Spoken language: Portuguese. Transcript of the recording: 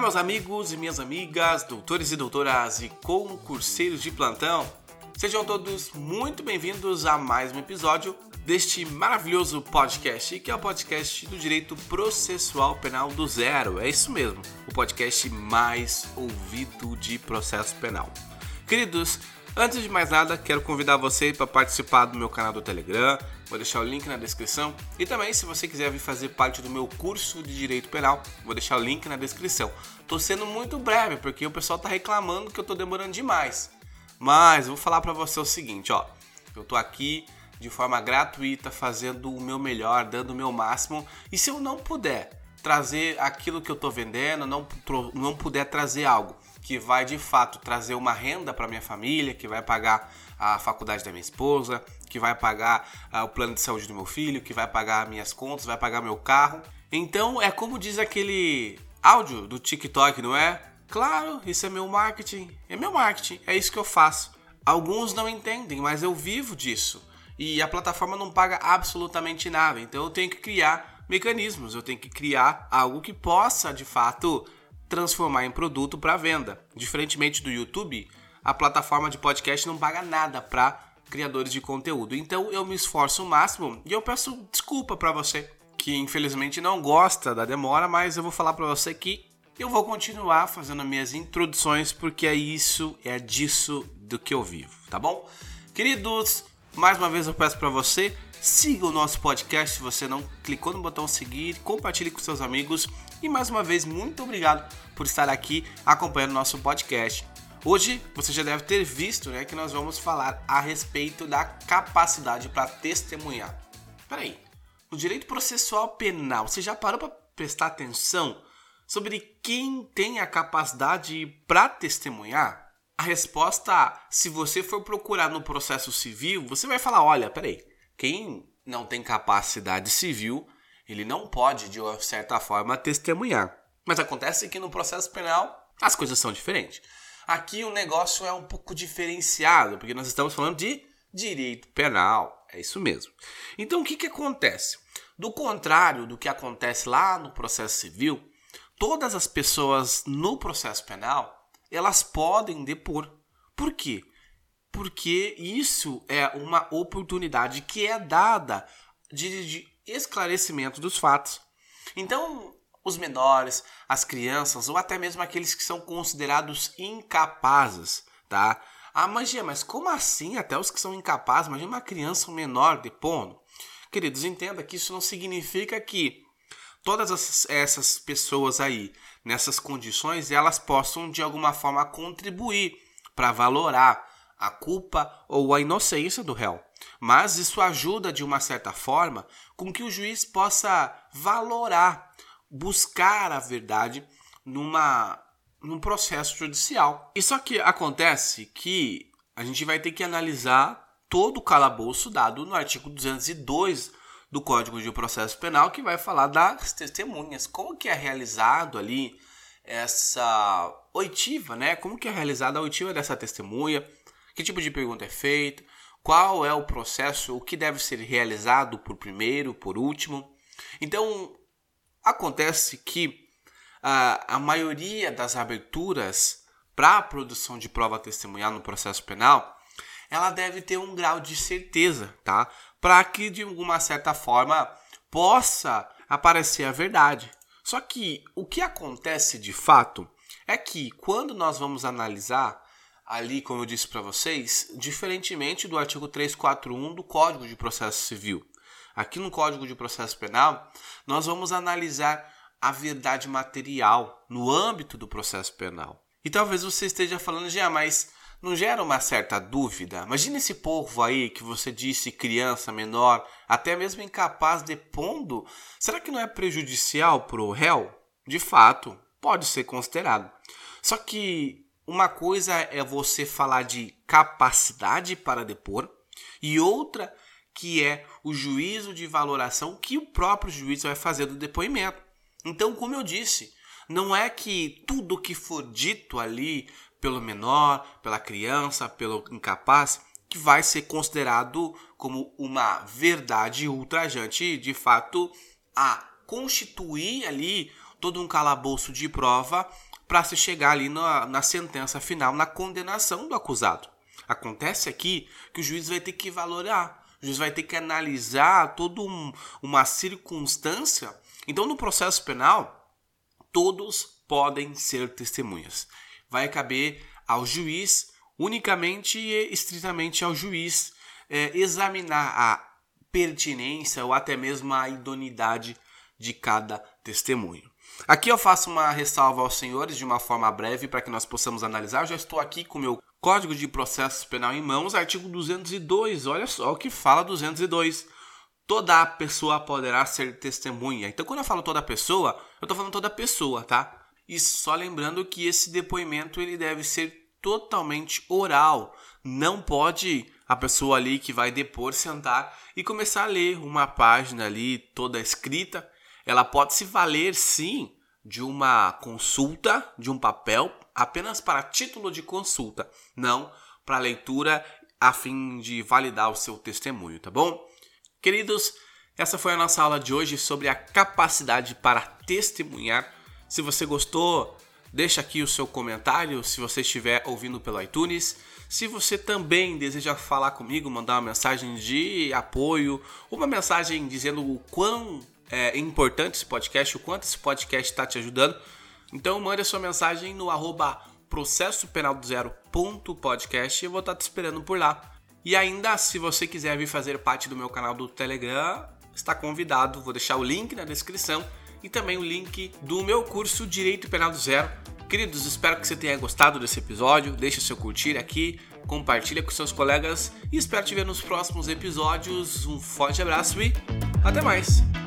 Olá, meus amigos e minhas amigas, doutores e doutoras e concurseiros de plantão. Sejam todos muito bem-vindos a mais um episódio deste maravilhoso podcast, que é o podcast do Direito Processual Penal do Zero. É isso mesmo, o podcast mais ouvido de processo penal. Queridos, Antes de mais nada, quero convidar você para participar do meu canal do Telegram. Vou deixar o link na descrição. E também, se você quiser vir fazer parte do meu curso de Direito Penal, vou deixar o link na descrição. Tô sendo muito breve, porque o pessoal tá reclamando que eu tô demorando demais. Mas vou falar para você o seguinte, ó. Eu tô aqui de forma gratuita, fazendo o meu melhor, dando o meu máximo. E se eu não puder trazer aquilo que eu tô vendendo, não, não puder trazer algo que vai de fato trazer uma renda para minha família, que vai pagar a faculdade da minha esposa, que vai pagar uh, o plano de saúde do meu filho, que vai pagar minhas contas, vai pagar meu carro. Então é como diz aquele áudio do TikTok, não é? Claro, isso é meu marketing. É meu marketing, é isso que eu faço. Alguns não entendem, mas eu vivo disso. E a plataforma não paga absolutamente nada. Então eu tenho que criar mecanismos, eu tenho que criar algo que possa de fato transformar em produto para venda. Diferentemente do YouTube, a plataforma de podcast não paga nada para criadores de conteúdo. Então eu me esforço o máximo e eu peço desculpa para você que infelizmente não gosta da demora, mas eu vou falar para você que eu vou continuar fazendo minhas introduções porque é isso, é disso do que eu vivo, tá bom? Queridos, mais uma vez eu peço para você Siga o nosso podcast se você não clicou no botão seguir, compartilhe com seus amigos e mais uma vez muito obrigado por estar aqui acompanhando nosso podcast. Hoje você já deve ter visto né, que nós vamos falar a respeito da capacidade para testemunhar. Peraí, no direito processual penal, você já parou para prestar atenção sobre quem tem a capacidade para testemunhar? A resposta, se você for procurar no processo civil, você vai falar: olha, peraí, quem não tem capacidade civil, ele não pode, de certa forma, testemunhar. Mas acontece que no processo penal as coisas são diferentes. Aqui o negócio é um pouco diferenciado, porque nós estamos falando de direito penal. É isso mesmo. Então o que, que acontece? Do contrário do que acontece lá no processo civil, todas as pessoas no processo penal elas podem depor. Por quê? Porque isso é uma oportunidade que é dada de, de esclarecimento dos fatos. Então, os menores, as crianças ou até mesmo aqueles que são considerados incapazes, tá? Ah, magia, mas como assim até os que são incapazes? Imagina uma criança menor depondo. Queridos, entenda que isso não significa que todas essas pessoas aí, nessas condições, elas possam de alguma forma contribuir para valorar a culpa ou a inocência do réu. Mas isso ajuda de uma certa forma com que o juiz possa valorar, buscar a verdade numa num processo judicial. E só que acontece que a gente vai ter que analisar todo o calabouço dado no artigo 202 do Código de Processo Penal, que vai falar das testemunhas, como que é realizado ali essa oitiva, né? Como que é realizada a oitiva dessa testemunha? Que tipo de pergunta é feita? Qual é o processo? O que deve ser realizado por primeiro, por último? Então, acontece que a, a maioria das aberturas para a produção de prova testemunhal no processo penal, ela deve ter um grau de certeza, tá? Para que de alguma certa forma possa aparecer a verdade. Só que o que acontece de fato é que quando nós vamos analisar ali, como eu disse para vocês, diferentemente do artigo 341 do Código de Processo Civil. Aqui no Código de Processo Penal, nós vamos analisar a verdade material no âmbito do processo penal. E talvez você esteja falando, já, mas não gera uma certa dúvida? Imagina esse povo aí que você disse criança, menor, até mesmo incapaz de pondo. Será que não é prejudicial para o réu? De fato, pode ser considerado. Só que uma coisa é você falar de capacidade para depor e outra que é o juízo de valoração que o próprio juiz vai fazer do depoimento. Então, como eu disse, não é que tudo que for dito ali pelo menor, pela criança, pelo incapaz, que vai ser considerado como uma verdade ultrajante, de fato, a constituir ali todo um calabouço de prova para se chegar ali na, na sentença final, na condenação do acusado. Acontece aqui que o juiz vai ter que valorar, o juiz vai ter que analisar toda um, uma circunstância. Então, no processo penal, todos podem ser testemunhas. Vai caber ao juiz, unicamente e estritamente ao juiz, é, examinar a pertinência ou até mesmo a idoneidade de cada testemunho. Aqui eu faço uma ressalva aos senhores de uma forma breve para que nós possamos analisar. Eu já estou aqui com o meu Código de Processo Penal em mãos, artigo 202. Olha só o que fala 202. Toda pessoa poderá ser testemunha. Então, quando eu falo toda pessoa, eu estou falando toda pessoa, tá? E só lembrando que esse depoimento ele deve ser totalmente oral. Não pode a pessoa ali que vai depor sentar e começar a ler uma página ali toda escrita. Ela pode se valer sim de uma consulta, de um papel, apenas para título de consulta, não para leitura a fim de validar o seu testemunho, tá bom? Queridos, essa foi a nossa aula de hoje sobre a capacidade para testemunhar. Se você gostou, deixa aqui o seu comentário se você estiver ouvindo pelo iTunes. Se você também deseja falar comigo, mandar uma mensagem de apoio, uma mensagem dizendo o quão é importante esse podcast, o quanto esse podcast está te ajudando, então mande a sua mensagem no arroba e eu vou estar te esperando por lá. E ainda, se você quiser vir fazer parte do meu canal do Telegram, está convidado. Vou deixar o link na descrição e também o link do meu curso Direito Penal do Zero. Queridos, espero que você tenha gostado desse episódio. Deixe seu curtir aqui, compartilha com seus colegas e espero te ver nos próximos episódios. Um forte abraço e até mais!